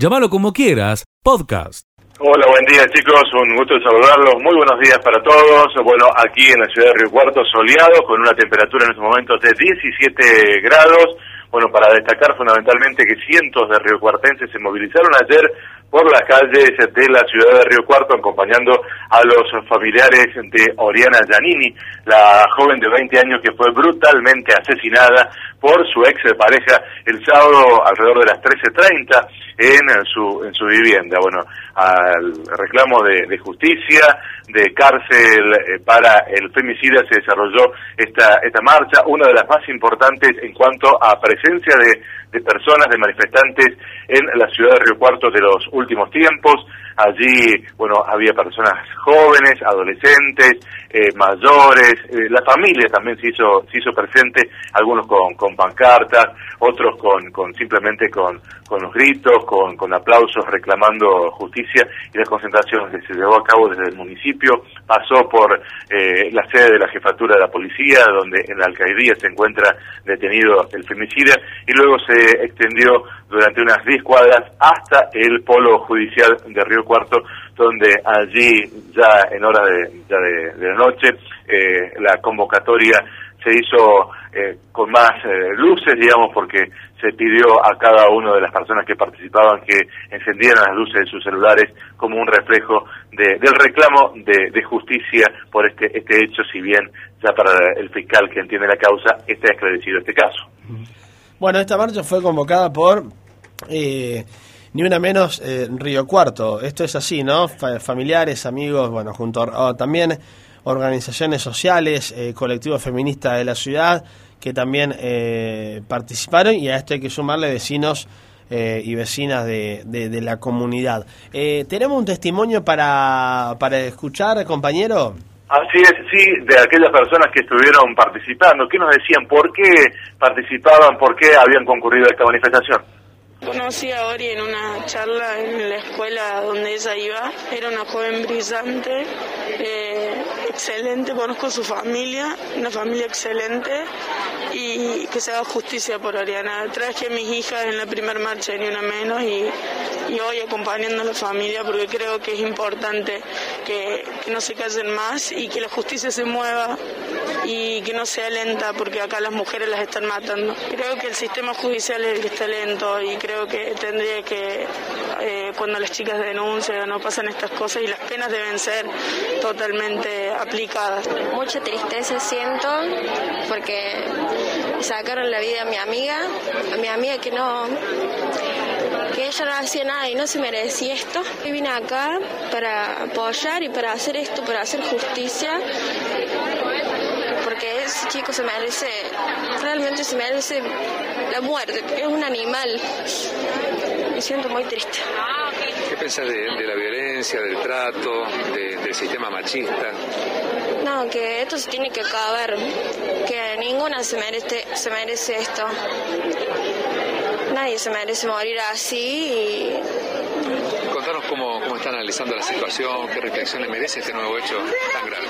Llámalo como quieras, podcast. Hola, buen día chicos, un gusto saludarlos, muy buenos días para todos. Bueno, aquí en la ciudad de Río Cuarto, soleado, con una temperatura en estos momentos de 17 grados. Bueno, para destacar fundamentalmente que cientos de riocuartenses se movilizaron ayer por las calles de la ciudad de Río Cuarto acompañando a los familiares de Oriana Giannini, la joven de 20 años que fue brutalmente asesinada por su ex pareja el sábado alrededor de las 13.30 en su, en su vivienda. Bueno, al reclamo de, justicia, de cárcel eh, para el femicida se desarrolló esta, esta marcha, una de las más importantes en cuanto a presencia de, de personas, de manifestantes en la ciudad de Río Cuarto de los últimos tiempos. Allí, bueno, había personas jóvenes, adolescentes, eh, mayores, eh, la familia también se hizo, se hizo presente, algunos con, con pancartas, otros con, con simplemente con, con los gritos, con, con aplausos reclamando justicia y la concentración que se llevó a cabo desde el municipio. Pasó por eh, la sede de la jefatura de la policía, donde en la alcaldía se encuentra detenido el femicida, y luego se extendió durante unas 10 cuadras hasta el polo judicial de Río Cuarto, donde allí ya en hora de, ya de, la noche eh, la convocatoria se hizo eh, con más eh, luces, digamos, porque se pidió a cada una de las personas que participaban que encendieran las luces de sus celulares como un reflejo de, del reclamo de, de, justicia por este, este hecho, si bien ya para el fiscal que entiende la causa está esclarecido este caso. Bueno, esta marcha fue convocada por eh, ni una menos eh, Río Cuarto. Esto es así, ¿no? familiares, amigos, bueno, junto a, también organizaciones sociales, eh, colectivos feministas de la ciudad que también eh, participaron y a esto hay que sumarle vecinos y vecinas de, de, la comunidad. ¿Tenemos un testimonio para, para escuchar, compañero? Así es, sí, de aquellas personas que estuvieron participando, ¿qué nos decían? ¿Por qué participaban? ¿Por qué habían concurrido a esta manifestación? Conocí a Ori en una charla en la escuela donde ella iba. Era una joven brillante, eh, excelente, conozco su familia, una familia excelente y que se haga justicia por Oriana. Traje a mis hijas en la primera marcha, ni una menos, y, y hoy acompañando a la familia porque creo que es importante que, que no se callen más y que la justicia se mueva y que no sea lenta porque acá las mujeres las están matando. Creo que el sistema judicial es el que está lento y creo que tendría que, eh, cuando las chicas denuncian no pasan estas cosas y las penas deben ser totalmente aplicadas. Mucha tristeza siento porque sacaron la vida a mi amiga, a mi amiga que no que ella no hacía nada y no se merecía esto. Y vine acá para apoyar y para hacer esto, para hacer justicia porque ese chico se merece, realmente se merece la muerte, es un animal. Me siento muy triste. ¿Qué piensas de, la violencia, del trato, del sistema machista? No, que esto se tiene que acabar, que ninguna se merece, se merece esto. Nadie se merece morir así y Contanos cómo, analizando la situación, qué reflexión le merece este nuevo hecho tan grave.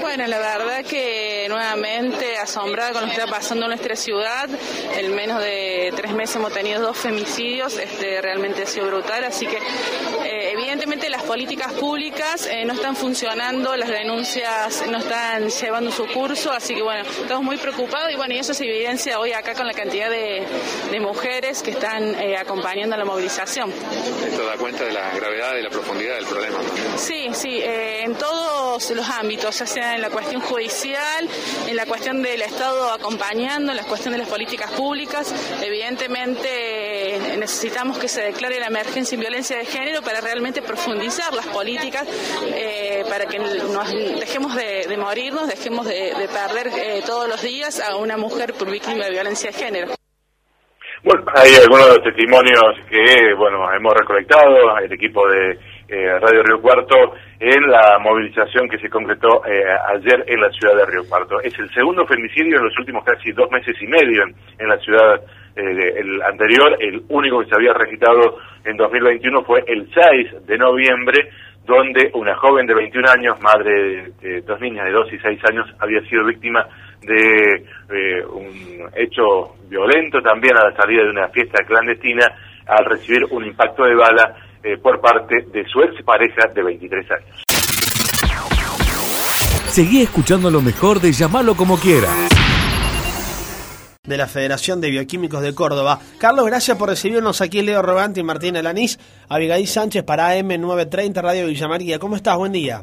Bueno, la verdad que nuevamente asombrada con lo que está pasando en nuestra ciudad. En menos de tres meses hemos tenido dos femicidios, este realmente ha sido brutal, así que políticas públicas eh, no están funcionando, las denuncias no están llevando su curso, así que bueno, estamos muy preocupados y bueno, y eso se evidencia hoy acá con la cantidad de, mujeres que están eh, acompañando la movilización. Esto da cuenta de la gravedad y la profundidad del problema. Sí, sí, eh, en todos los ámbitos, ya sea en la cuestión judicial, en la cuestión del Estado acompañando, en la cuestión de las políticas públicas. Evidentemente necesitamos que se declare la emergencia en violencia de género para realmente profundizar las políticas, eh, para que nos dejemos de, morirnos, dejemos de, perder eh, todos los días a una mujer por víctima de violencia de género. Bueno, hay algunos de los testimonios que, bueno, hemos recolectado, el equipo de eh, Radio Río Cuarto, en la movilización que se concretó eh, ayer en la ciudad de Río Cuarto. Es el segundo femicidio en los últimos casi dos meses y medio en, la ciudad. Eh, el anterior, el único que se había registrado en 2021 fue el 6 de noviembre, donde una joven de 21 años, madre de, dos niñas de 2 y 6 años, había sido víctima de un hecho violento también a la salida de una fiesta clandestina al recibir un impacto de bala eh, por parte de su ex pareja de 23 años. Seguí escuchando lo mejor de llamarlo como quiera. De la Federación de Bioquímicos de Córdoba. Carlos, gracias por recibirnos aquí, Leo Robante y Martín Alanís. Abigail Sánchez para AM930 Radio Villa María. ¿Cómo estás? Buen día.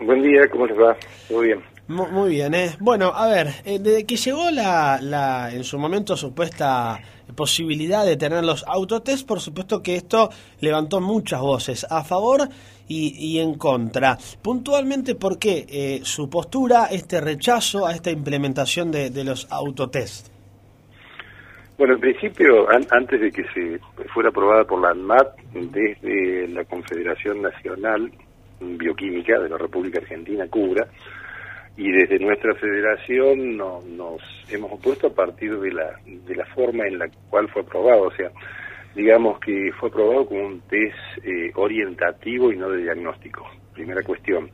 Buen día, ¿cómo les va? Muy bien. Muy bien, ¿eh? Bueno, a ver, eh, desde que llegó la, la, en su momento, supuesta posibilidad de tener los autotest, por supuesto que esto levantó muchas voces a favor y, y en contra. Puntualmente, ¿por qué eh, su postura, este rechazo a esta implementación de, los autotest? Bueno, en principio, an antes de que se fuera aprobada por la ANMAT, desde la Confederación Nacional Bioquímica de la República Argentina, CUBRA, y desde nuestra federación no, nos hemos opuesto a partir de la, de la forma en la cual fue aprobado, o sea, digamos que fue aprobado como un test eh, orientativo y no de diagnóstico. Primera cuestión.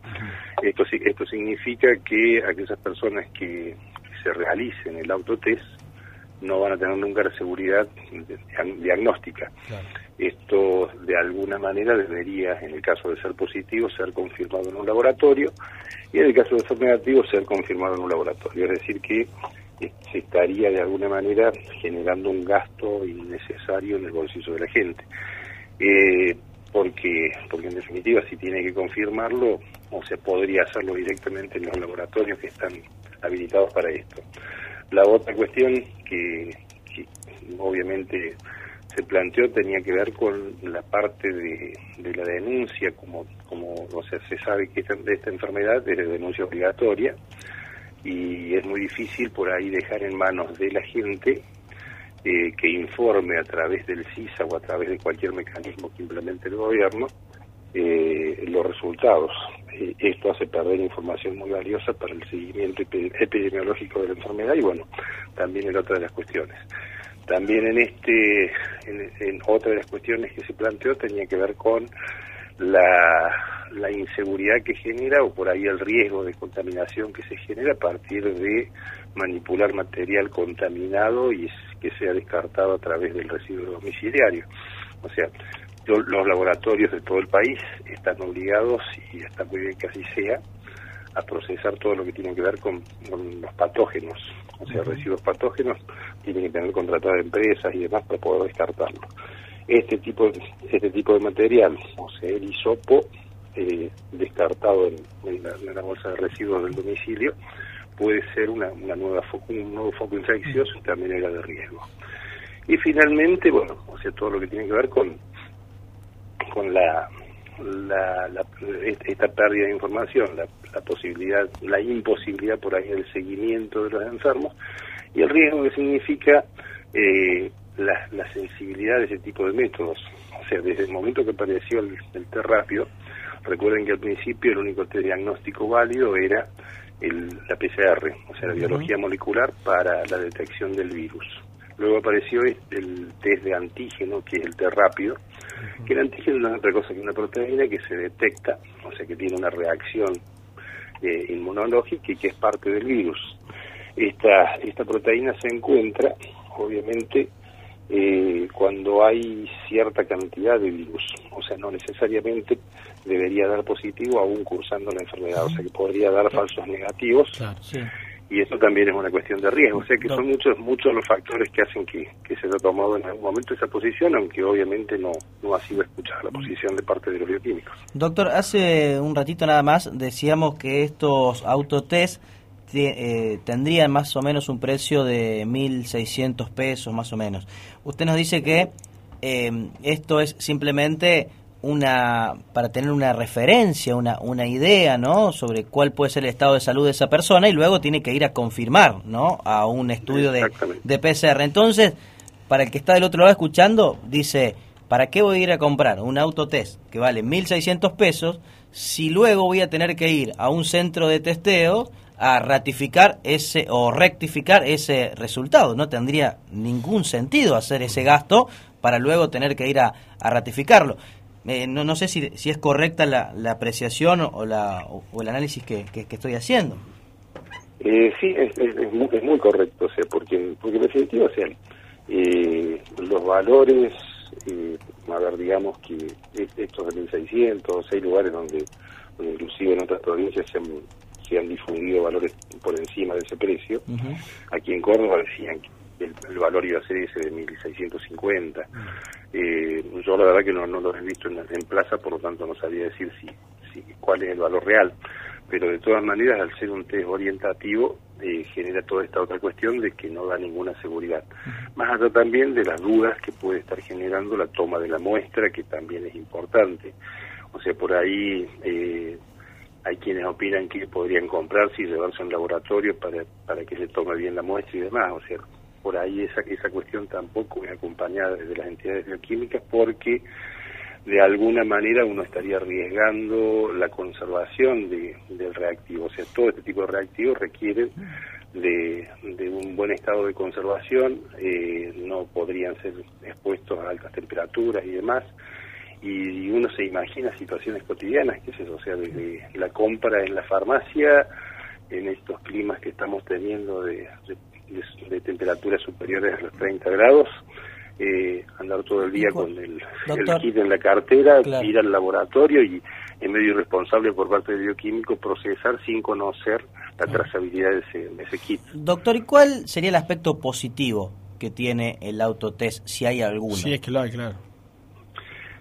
Esto, esto significa que aquellas personas que, se realicen el autotest no van a tener nunca la seguridad diagnóstica. Claro. Esto de alguna manera debería, en el caso de ser positivo, ser confirmado en un laboratorio y en el caso de ser negativo, ser confirmado en un laboratorio. Es decir, que eh, se estaría de alguna manera generando un gasto innecesario en el bolsillo de la gente. Eh, porque, porque en definitiva, si tiene que confirmarlo, o se podría hacerlo directamente en los laboratorios que están habilitados para esto. La otra cuestión que, que obviamente se planteó tenía que ver con la parte de, la denuncia, como, como o sea, se sabe que esta, esta enfermedad es de denuncia obligatoria y es muy difícil por ahí dejar en manos de la gente eh, que informe a través del CISA o a través de cualquier mecanismo que implemente el gobierno eh, los resultados. Eh, esto hace perder información muy valiosa para el seguimiento epidemiológico de la enfermedad y bueno, también es otra de las cuestiones. También en este, en, otra de las cuestiones que se planteó tenía que ver con la, inseguridad que genera o por ahí el riesgo de contaminación que se genera a partir de manipular material contaminado y que sea descartado a través del residuo domiciliario. O sea, los laboratorios de todo el país están obligados, y está muy bien que así sea, a procesar todo lo que tiene que ver con los patógenos, o sea, residuos patógenos, tienen que tener contratadas empresas y demás para poder descartarlo. Este tipo, este tipo de material, o sea, el hisopo eh, descartado en, en, la, en, la, bolsa de residuos del domicilio, puede ser una, una nueva un nuevo foco infeccioso y también era de riesgo. Y finalmente, bueno, o sea, todo lo que tiene que ver con, con la, la, la, esta pérdida de información, la, la, posibilidad, la imposibilidad por ahí del seguimiento de los enfermos y el riesgo que significa eh, la, la, sensibilidad de ese tipo de métodos. O sea, desde el momento que apareció el, el test rápido, recuerden que al principio el único test diagnóstico válido era el, la PCR, o sea, la uh -huh. biología molecular para la detección del virus. Luego apareció el test de antígeno, que es el test rápido, que el antígeno no es otra cosa que una proteína que se detecta, o sea, que tiene una reacción eh, inmunológica y que es parte del virus. Esta, esta proteína se encuentra, obviamente, eh, cuando hay cierta cantidad de virus, o sea, no necesariamente debería dar positivo aún cursando la enfermedad, o sea, que podría dar falsos negativos. Y eso también es una cuestión de riesgo. O sea que son muchos muchos los factores que hacen que, que se haya tomado en algún momento esa posición, aunque obviamente no, no ha sido escuchada la posición de parte de los bioquímicos. Doctor, hace un ratito nada más decíamos que estos autotest eh, tendrían más o menos un precio de 1.600 pesos, más o menos. Usted nos dice que eh, esto es simplemente una para tener una referencia, una, una idea, ¿no? Sobre cuál puede ser el estado de salud de esa persona y luego tiene que ir a confirmar, ¿no? A un estudio de, de PCR. Entonces, para el que está del otro lado escuchando, dice, ¿para qué voy a ir a comprar un autotest que vale 1.600 pesos si luego voy a tener que ir a un centro de testeo a ratificar ese o rectificar ese resultado? No tendría ningún sentido hacer ese gasto para luego tener que ir a, a ratificarlo. Eh, no, no sé si, si es correcta la, la apreciación o, la, o, el análisis que, que, que, estoy haciendo. Eh, sí, es, es, es, muy, es, muy, correcto, o sea, porque, porque en definitiva, o sea, eh, los valores eh, a ver, digamos que estos de 1.600, hay lugares donde, inclusive en otras provincias se han, se han difundido valores por encima de ese precio. Aquí en Córdoba decían que el, valor iba a ser ese de 1.650. Eh, yo la verdad que no, no lo he visto en, en, plaza, por lo tanto no sabía decir si, si cuál es el valor real. Pero de todas maneras, al ser un test orientativo, eh, genera toda esta otra cuestión de que no da ninguna seguridad. Más allá también de las dudas que puede estar generando la toma de la muestra, que también es importante. O sea, por ahí eh, hay quienes opinan que podrían comprarse y llevarse a un laboratorio para, para que se tome bien la muestra y demás. O sea, por ahí esa, esa cuestión tampoco es acompañada desde las entidades bioquímicas porque de alguna manera uno estaría arriesgando la conservación de, del reactivo. O sea, todo este tipo de reactivos requieren de, un buen estado de conservación, eh, no podrían ser expuestos a altas temperaturas y demás. Y, uno se imagina situaciones cotidianas, que es eso, o sea, desde la compra en la farmacia, en estos climas que estamos teniendo de, de temperaturas superiores a los 30 grados, eh, andar todo el día con el, kit en la cartera, ir al laboratorio y en medio irresponsable por parte del bioquímico procesar sin conocer la trazabilidad de ese, kit. Doctor, ¿y cuál sería el aspecto positivo que tiene el autotest, si hay alguno? Sí, es que lo hay, claro.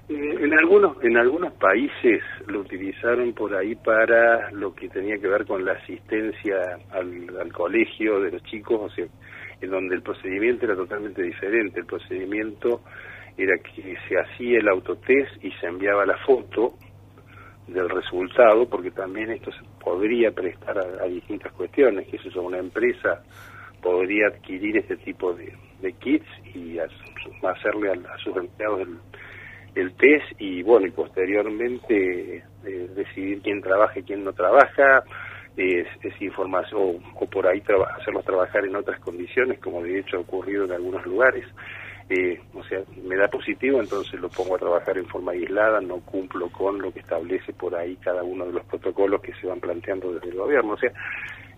Eh, en algunos en algunos países lo utilizaron por ahí para lo que tenía que ver con la asistencia al, colegio de los chicos, o sea, en donde el procedimiento era totalmente diferente. El procedimiento era que se hacía el autotest y se enviaba la foto del resultado, porque también esto se podría prestar a, distintas cuestiones, que eso una empresa podría adquirir este tipo de, kits y hacerle a, sus empleados el, test y bueno y posteriormente eh, decidir quién trabaja y quién no trabaja es, información o, por ahí hacerlos trabajar en otras condiciones, como de hecho ha ocurrido en algunos lugares. Eh, o sea, me da positivo, entonces lo pongo a trabajar en forma aislada, no cumplo con lo que establece por ahí cada uno de los protocolos que se van planteando desde el gobierno. O sea,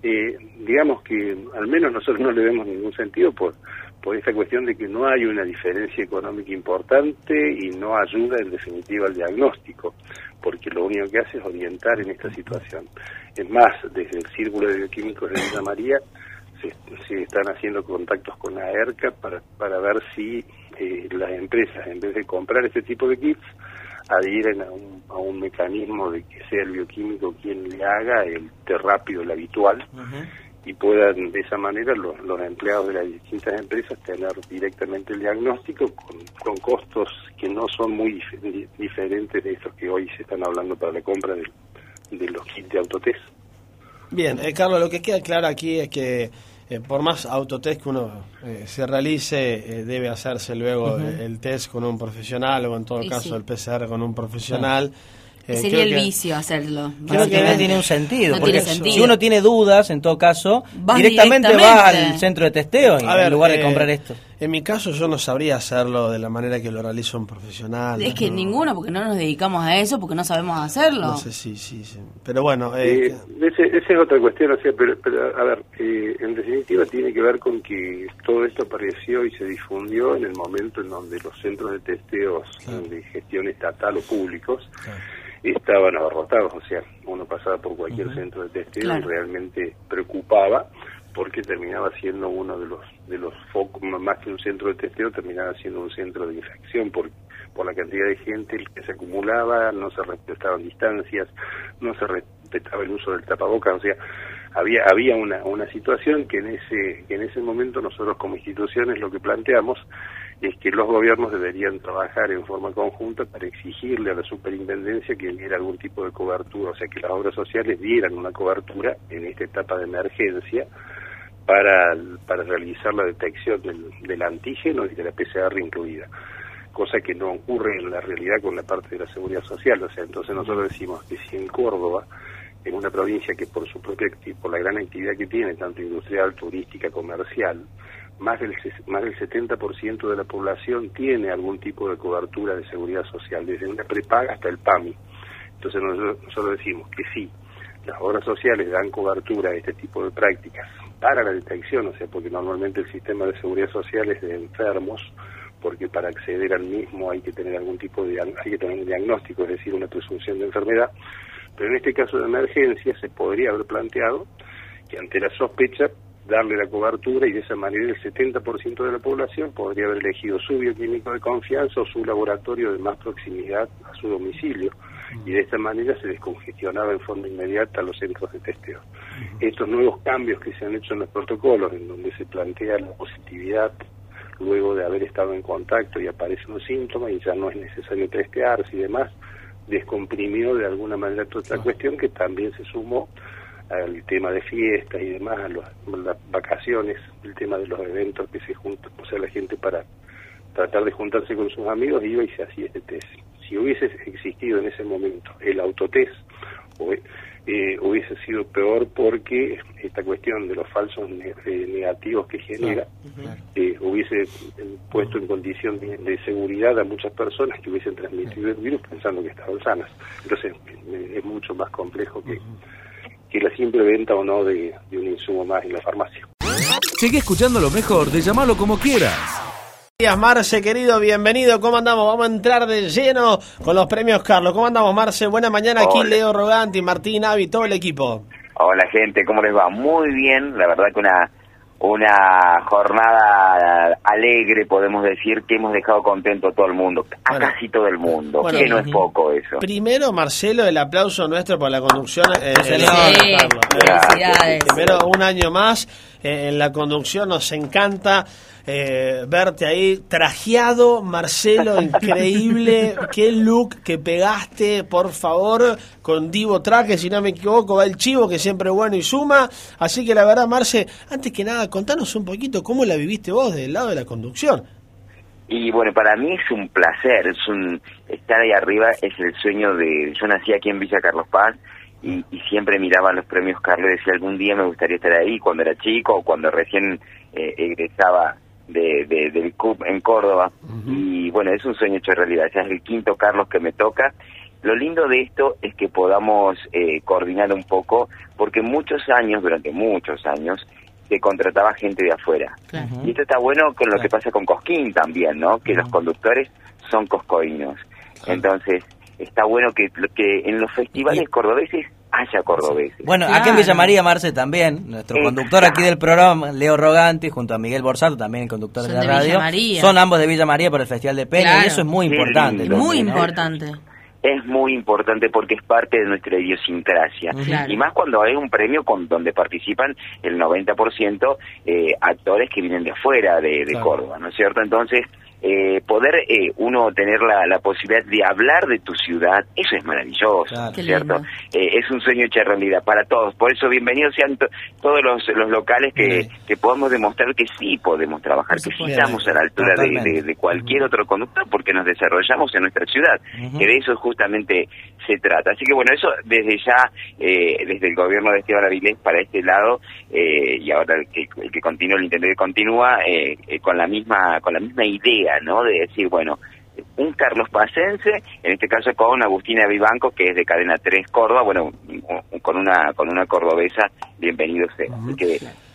eh, digamos que al menos nosotros no le vemos ningún sentido por, por esta cuestión de que no hay una diferencia económica importante y no ayuda en definitiva al diagnóstico porque lo único que hace es orientar en esta situación. Es más, desde el Círculo de Bioquímicos de Villa María se, están haciendo contactos con la ERCA para, para ver si eh, las empresas, en vez de comprar este tipo de kits, adhieren a un, a un mecanismo de que sea el bioquímico quien le haga el té rápido, el habitual, y puedan de esa manera los, empleados de las distintas empresas tener directamente el diagnóstico con, costos que no son muy diferentes de estos que hoy se están hablando para la compra de, los kits de autotest. Bien, eh, Carlos, lo que queda claro aquí es que eh, por más autotest que uno eh, se realice, debe hacerse luego el test con un profesional o en todo caso el PCR con un profesional. Eh, sería el vicio hacerlo. Creo que no tiene un sentido. porque si uno tiene dudas, en todo caso, directamente, va al centro de testeo en lugar de eh, comprar esto. En mi caso, yo no sabría hacerlo de la manera que lo realiza un profesional. Es que ninguno, porque no nos dedicamos a eso, porque no sabemos hacerlo. No sé, sí, sí, sí. Pero bueno. Eh, esa es otra cuestión, o sea, pero, a ver, en definitiva tiene que ver con que todo esto apareció y se difundió en el momento en donde los centros de testeos de gestión estatal o públicos estaban abarrotados, o sea, uno pasaba por cualquier centro de testeo y realmente preocupaba porque terminaba siendo uno de los de los focos, más que un centro de testeo, terminaba siendo un centro de infección por, por la cantidad de gente que se acumulaba, no se respetaban distancias, no se respetaba el uso del tapabocas, o sea, había había una, una situación que en ese que en ese momento nosotros como instituciones lo que planteamos es que los gobiernos deberían trabajar en forma conjunta para exigirle a la superintendencia que diera algún tipo de cobertura, o sea, que las obras sociales dieran una cobertura en esta etapa de emergencia para, para realizar la detección del, del antígeno y de la PCR incluida cosa que no ocurre en la realidad con la parte de la seguridad social. O sea, entonces nosotros decimos que si en Córdoba, en una provincia que por su propia por la gran actividad que tiene, tanto industrial, turística, comercial, más del, más del 70% de la población tiene algún tipo de cobertura de seguridad social, desde una prepaga hasta el PAMI. Entonces nosotros, decimos que sí, las obras sociales dan cobertura a este tipo de prácticas para la detección, o sea, porque normalmente el sistema de seguridad social es de enfermos porque para acceder al mismo hay que tener algún tipo de hay que tener un diagnóstico, es decir, una presunción de enfermedad. Pero en este caso de emergencia se podría haber planteado que ante la sospecha darle la cobertura y de esa manera el 70% de la población podría haber elegido su bioquímico de confianza o su laboratorio de más proximidad a su domicilio. Y de esta manera se descongestionaba en forma inmediata los centros de testeo. Estos nuevos cambios que se han hecho en los protocolos, en donde se plantea la positividad luego de haber estado en contacto y aparece un síntoma y ya no es necesario testearse y demás, descomprimió de alguna manera toda esta cuestión que también se sumó al tema de fiestas y demás, a, las vacaciones, el tema de los eventos que se juntan, o sea, la gente para tratar de juntarse con sus amigos iba y se hacía este test. Si hubiese existido en ese momento el autotest, eh, hubiese sido peor porque esta cuestión de los falsos eh, negativos que genera eh, hubiese puesto en condición de, seguridad a muchas personas que hubiesen transmitido el virus pensando que estaban sanas. Entonces es mucho más complejo que que la simple venta o no de, un insumo más en la farmacia. Sigue escuchando lo mejor de llamarlo como quieras. Días, Marce, querido, bienvenido. ¿Cómo andamos? Vamos a entrar de lleno con los premios Carlos. ¿Cómo andamos, Marce? Buena mañana aquí, Leo Roganti, Martín, Avi, todo el equipo. Hola, gente, ¿cómo les va? Muy bien, la verdad que una una jornada alegre, podemos decir, que hemos dejado contento a todo el mundo, a casi todo el mundo, que no es poco eso. Primero, Marcelo, el aplauso nuestro por la conducción. Eh, Primero, un año más eh, en la conducción, nos encanta eh, verte ahí trajeado, Marcelo, increíble, qué look que pegaste, por favor, con Divo Traje, si no me equivoco, va el chivo, que siempre es bueno y suma, así que la verdad, Marce, antes que nada, contanos un poquito cómo la viviste vos del lado de la conducción. Y bueno, para mí es un placer, es un estar ahí arriba, es el sueño de, yo nací aquí en Villa Carlos Paz, y, siempre miraba los premios Carlos y decía algún día me gustaría estar ahí cuando era chico o cuando recién eh, egresaba de, del CUB en Córdoba. Y bueno, es un sueño hecho realidad. Ya es el quinto Carlos que me toca. Lo lindo de esto es que podamos eh, coordinar un poco, porque muchos años, durante muchos años, se contrataba gente de afuera. Y esto está bueno con lo que pasa con Cosquín también, ¿no? Que los conductores son coscoínos. Entonces, está bueno que, que en los festivales cordobeses haya cordobeses. Bueno, aquí en Villa María, Marce también, nuestro conductor aquí del programa, Leo Roganti, junto a Miguel Borsato, también el conductor de la radio. Son ambos de Villa María por el Festival de Peña y eso es muy importante. muy importante. Es muy importante porque es parte de nuestra idiosincrasia. Y más cuando hay un premio con donde participan el 90% eh, actores que vienen de afuera de, Córdoba, ¿no es cierto? Entonces, eh, poder eh, uno tener la, la, posibilidad de hablar de tu ciudad, eso es maravilloso, ¿cierto? Eh, es un sueño hecho realidad para todos. Por eso, bienvenidos sean todos los, los locales que, que podamos demostrar que sí podemos trabajar, que sí estamos a la altura de, de, cualquier otro conductor porque nos desarrollamos en nuestra ciudad, que de eso justamente se trata. Así que bueno, eso desde ya, desde el gobierno de Esteban Avilés para este lado, y ahora el que, el que continúa, el intendente continúa, con la misma con la misma idea ¿no? De decir, bueno, un Carlos Pacense, en este caso con Agustina Vivanco, que es de Cadena 3 Córdoba, bueno, con una con una cordobesa, bienvenido sea.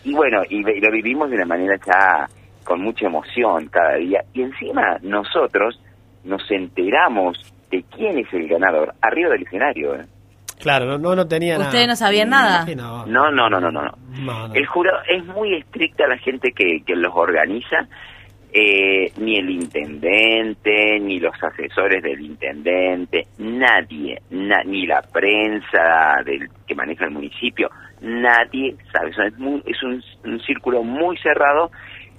y bueno, y, lo vivimos de una manera ya con mucha emoción cada día. Y encima nosotros nos enteramos de quién es el ganador, arriba del escenario. ¿eh? Claro, no, no tenía ¿Ustedes no sabían nada? No, no, no, no, no, no. El jurado es muy estricta la gente que, que los organiza eh, ni el intendente, ni los asesores del intendente, nadie, ni la prensa del que maneja el municipio, nadie sabe. Es, es un, un, círculo muy cerrado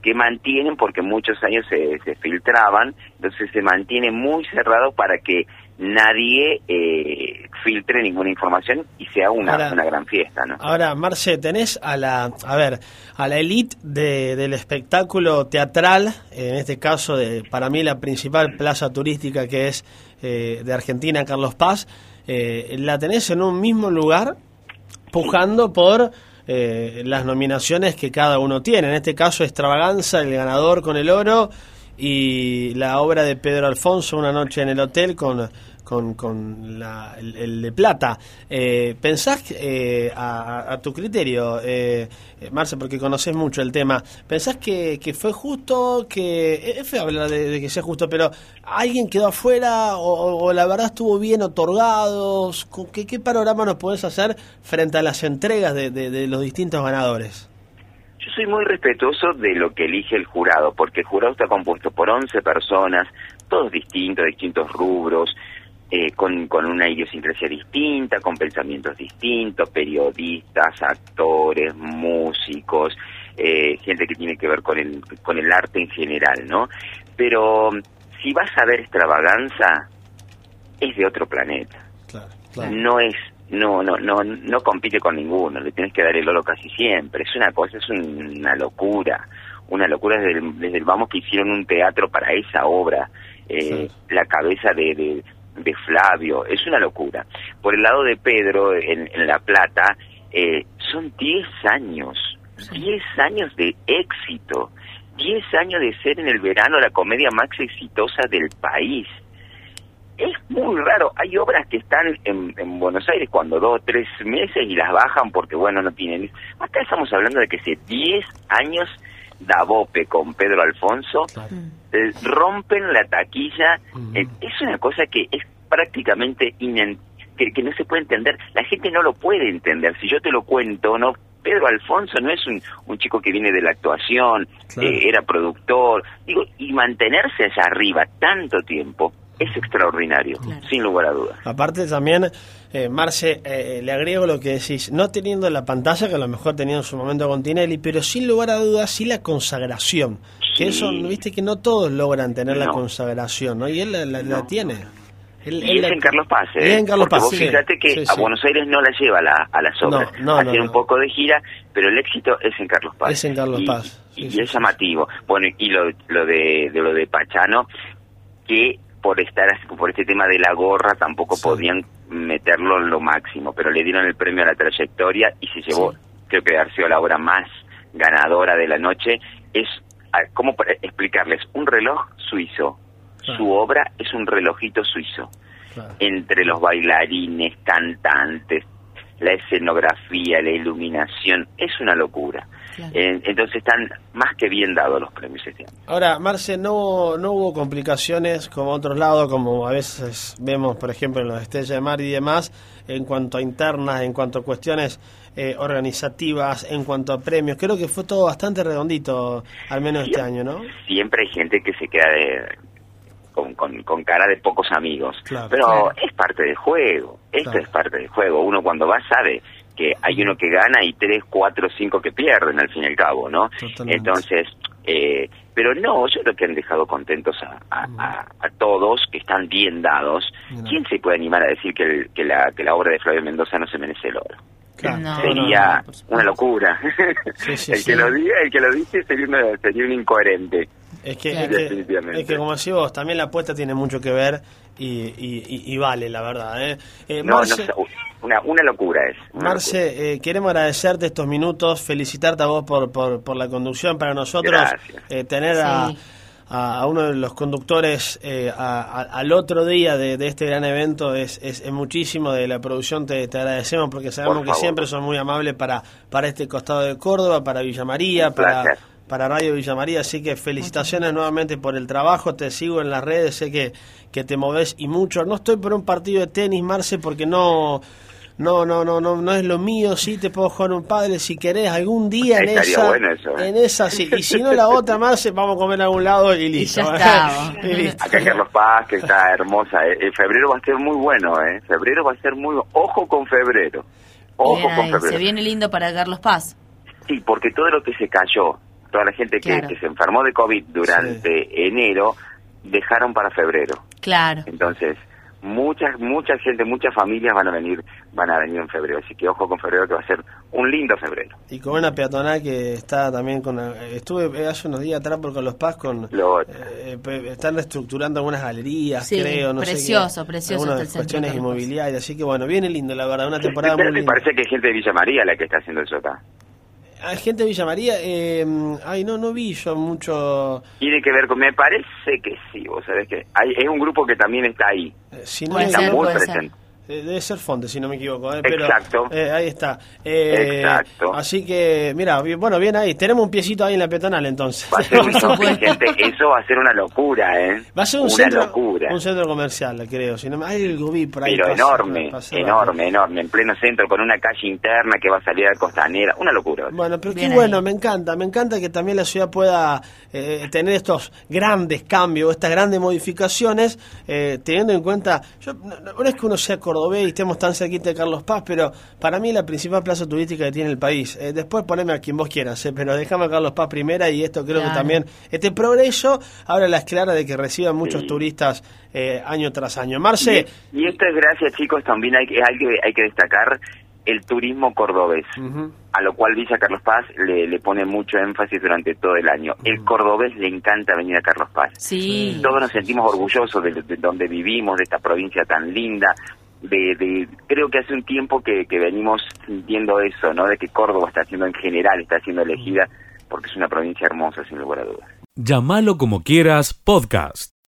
que mantienen, porque muchos años se, se filtraban, entonces se mantiene muy cerrado para que nadie eh, filtre ninguna información y sea una, una gran fiesta, ¿no? Ahora, Marce, tenés a la, a ver, a la elite de, del espectáculo teatral, en este caso, de, para mí la principal plaza turística que es eh, de Argentina, Carlos Paz, eh, la tenés en un mismo lugar, pujando por las nominaciones que cada uno tiene. En este caso, Extravaganza, el ganador con el oro, y la obra de Pedro Alfonso, Una noche en el hotel, con con, la, el, de plata. Eh, ¿Pensás eh, a, tu criterio, eh, Marce, porque conoces mucho el tema, ¿pensás que, que fue justo, que es feo hablar de, que sea justo, pero alguien quedó afuera o, la verdad estuvo bien otorgado? ¿Qué, ¿Qué, panorama nos podés hacer frente a las entregas de, de los distintos ganadores? Yo soy muy respetuoso de lo que elige el jurado, porque el jurado está compuesto por 11 personas, todos distintos, distintos rubros, eh, con, con una idiosincrasia distinta, con pensamientos distintos, periodistas, actores, músicos, eh, gente que tiene que ver con el, con el arte en general, ¿no? Pero si vas a ver extravaganza, es de otro planeta. No es no no no no compite con ninguno le tienes que dar el oro casi siempre es una cosa es una locura una locura desde el, desde el vamos que hicieron un teatro para esa obra eh, la cabeza de, de Flavio, es una locura. Por el lado de Pedro, en, La Plata, eh, son 10 años, 10 años de éxito, 10 años de ser en el verano la comedia más exitosa del país. Es muy raro, hay obras que están en, en Buenos Aires cuando dos o tres meses y las bajan porque, bueno, no tienen... Acá estamos hablando de que hace 10 años Davope con Pedro Alfonso, eh, rompen la taquilla. Eh, es una cosa que es prácticamente que, que, no se puede entender. La gente no lo puede entender. Si yo te lo cuento, no. Pedro Alfonso no es un, un chico que viene de la actuación, eh, era productor. Digo, y mantenerse allá arriba tanto tiempo es extraordinario, sin lugar a dudas. Aparte también, eh, Marce, eh, le agrego lo que decís, no teniendo la pantalla, que a lo mejor tenía en su momento con Tinelli, pero sin lugar a dudas sí la consagración, que eso, viste que no todos logran tener la consagración, ¿no? Y él la, tiene. y es en Carlos Paz, ¿eh? en Carlos Paz, vos fíjate que a Buenos Aires no la lleva la, a las obras, no, no, un poco de gira, pero el éxito es en Carlos Paz. Es en Carlos Paz. y es llamativo. Bueno, y lo, lo de, de lo de Pachano, que por estar por este tema de la gorra tampoco podían meterlo en lo máximo, pero le dieron el premio a la trayectoria y se llevó, creo que ha sido la obra más ganadora de la noche. Es, ¿cómo explicarles? Un reloj suizo. Su obra es un relojito suizo. Entre los bailarines, cantantes, la escenografía, la iluminación, es una locura entonces están más que bien dados los premios este año. Ahora, Marce, no, no hubo complicaciones como otros lados, como a veces vemos, por ejemplo, en los Estrellas de Mar y demás, en cuanto a internas, en cuanto a cuestiones eh, organizativas, en cuanto a premios. Creo que fue todo bastante redondito, al menos este año, ¿no? Siempre hay gente que se queda con, con, cara de pocos amigos. Pero es parte del juego, esto es parte del juego. Uno cuando va sabe que hay uno que gana y tres, cuatro, cinco que pierden al fin y al cabo, ¿no? Entonces, eh, pero no, yo creo que han dejado contentos a, a, todos, que están bien dados. ¿Quién se puede animar a decir que, que, la, que la obra de Flavio Mendoza no se merece el oro? sería una locura. el que lo diga, el que lo dice sería, sería un incoherente. Es que, es que, como decís vos, también la apuesta tiene mucho que ver y, y, vale, la verdad. ¿eh? eh no, una, una locura es. Marce, eh, queremos agradecerte estos minutos, felicitarte a vos por, por, por la conducción. Para nosotros, eh, tener a, a, uno de los conductores al otro día de, este gran evento es, es, muchísimo. De la producción te, te agradecemos porque sabemos que siempre son muy amables para, para este costado de Córdoba, para Villa María, para para Radio Villa María, así que felicitaciones nuevamente por el trabajo, te sigo en las redes, sé que, que te moves y mucho. No estoy por un partido de tenis, Marce, porque no no, no, no, no, no es lo mío, sí te puedo jugar un padre si querés algún día en esa, ¿eh? en esa sí, y si no la otra más vamos a comer a algún lado y listo. Acá Carlos Paz, que está hermosa, En eh, febrero va a ser muy bueno, eh, febrero va a ser muy, ojo con febrero, ojo con febrero. Se viene lindo para Carlos Paz. Sí, porque todo lo que se cayó toda la gente que, se enfermó de COVID durante enero, dejaron para febrero. Claro. Entonces, muchas mucha gente, muchas familias van a venir van a venir en febrero, así que ojo con febrero que va a ser un lindo febrero. Y con una peatonal que está también con estuve hace unos días atrás por con los Paz con eh, están reestructurando algunas galerías, creo, no precioso, sé precioso algunas cuestiones inmobiliarias, así que bueno, viene lindo la verdad, una temporada muy linda. Me parece que es gente de Villa María la que está haciendo eso acá. Hay gente de Villa María, eh, ay, no, no vi yo mucho... Tiene que ver con, me parece que sí, vos sabés que hay, es un grupo que también está ahí. Eh, si no está muy presente. Debe ser Fonte, si no me equivoco. eh, pero, Exacto. eh, ahí está. Eh, Exacto. Así que, mira, bueno, bien ahí. Tenemos un piecito ahí en la peatonal, entonces. Va a ser gente, eso va a ser una locura, ¿eh? Va a ser un una centro, locura. un centro comercial, creo. Si no me, algo vi por ahí. Pero pasa- enorme, pasa- enorme, enorme, en pleno centro, con una calle interna que va a salir a Costanera, una locura. Bueno, pero Bien qué bueno, me encanta, me encanta que también la ciudad pueda eh, tener estos grandes cambios, estas grandes modificaciones, eh, teniendo en cuenta, yo, no es que uno sea cordobés y estemos tan cerquita de Carlos Paz, pero para mí la principal plaza turística que tiene el país, eh, después poneme a quien vos quieras, eh, pero déjame a Carlos Paz primera y esto creo que también, este progreso abre las claras de que reciban muchos Sí. turistas eh, año tras año. Marce, Y, y esto es gracias, chicos, también hay, que- hay, que, hay que destacar el turismo cordobés, a lo cual Villa Carlos Paz le, le pone mucho énfasis durante todo el año. El cordobés le encanta venir a Carlos Paz. Sí. Todos nos sentimos orgullosos de, de donde vivimos, de esta provincia tan linda. De, de- creo que hace un tiempo que, que venimos sintiendo eso, ¿no? De que Córdoba está siendo en general, está siendo elegida porque es una provincia hermosa, sin lugar a dudas. Llámalo como quieras podcast.